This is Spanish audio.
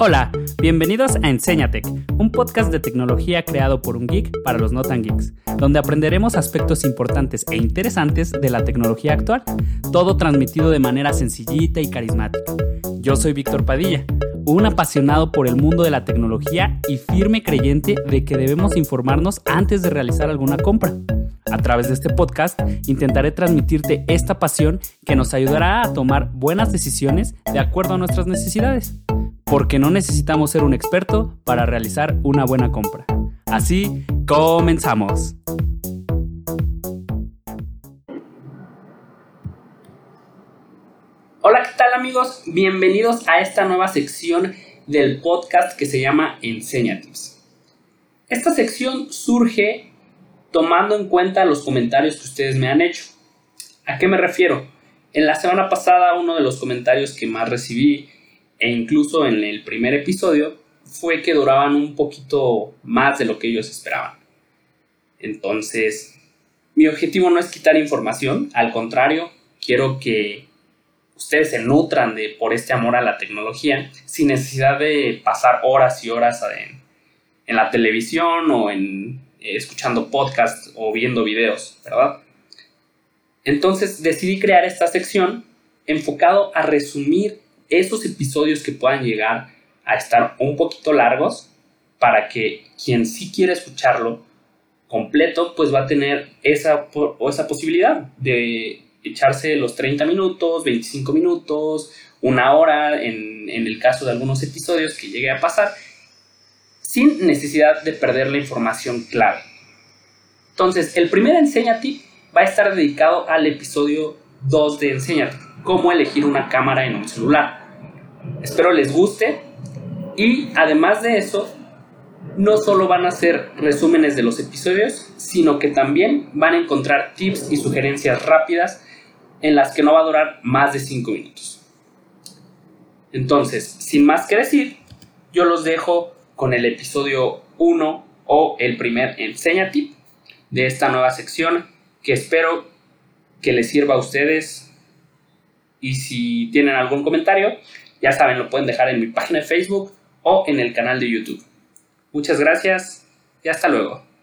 Hola, bienvenidos a Enséñatec, un podcast de tecnología creado por un geek para los no tan geeks, donde aprenderemos aspectos importantes e interesantes de la tecnología actual, todo transmitido de manera sencillita y carismática. Yo soy Víctor Padilla, un apasionado por el mundo de la tecnología y firme creyente de que debemos informarnos antes de realizar alguna compra. A través de este podcast intentaré transmitirte esta pasión que nos ayudará a tomar buenas decisiones de acuerdo a nuestras necesidades porque no necesitamos ser un experto para realizar una buena compra. Así, comenzamos. Hola, ¿qué tal amigos? Bienvenidos a esta nueva sección del podcast que se llama Enséñates. Esta sección surge tomando en cuenta los comentarios que ustedes me han hecho. ¿A qué me refiero? En la semana pasada uno de los comentarios que más recibí e incluso en el primer episodio fue que duraban un poquito más de lo que ellos esperaban. Entonces, mi objetivo no es quitar información, al contrario, quiero que ustedes se nutran de, por este amor a la tecnología sin necesidad de pasar horas y horas en, en la televisión o en eh, escuchando podcasts o viendo videos, ¿verdad? Entonces decidí crear esta sección enfocado a resumir esos episodios que puedan llegar a estar un poquito largos para que quien sí quiere escucharlo completo, pues va a tener esa, esa posibilidad de echarse los 30 minutos, 25 minutos, una hora en, el caso de algunos episodios que llegue a pasar, sin necesidad de perder la información clave. Entonces, el primer Enséñate va a estar dedicado al episodio 2 de Enséñate, cómo elegir una cámara en un celular. Espero les guste y además de eso, no solo van a ser resúmenes de los episodios, sino que también van a encontrar tips y sugerencias rápidas en las que no va a durar más de 5 minutos. Entonces, sin más que decir, yo los dejo con el episodio 1 o el primer enseña tip de esta nueva sección que espero que les sirva a ustedes y si tienen algún comentario, ya saben, lo pueden dejar en mi página de Facebook o en el canal de YouTube. Muchas gracias y hasta luego.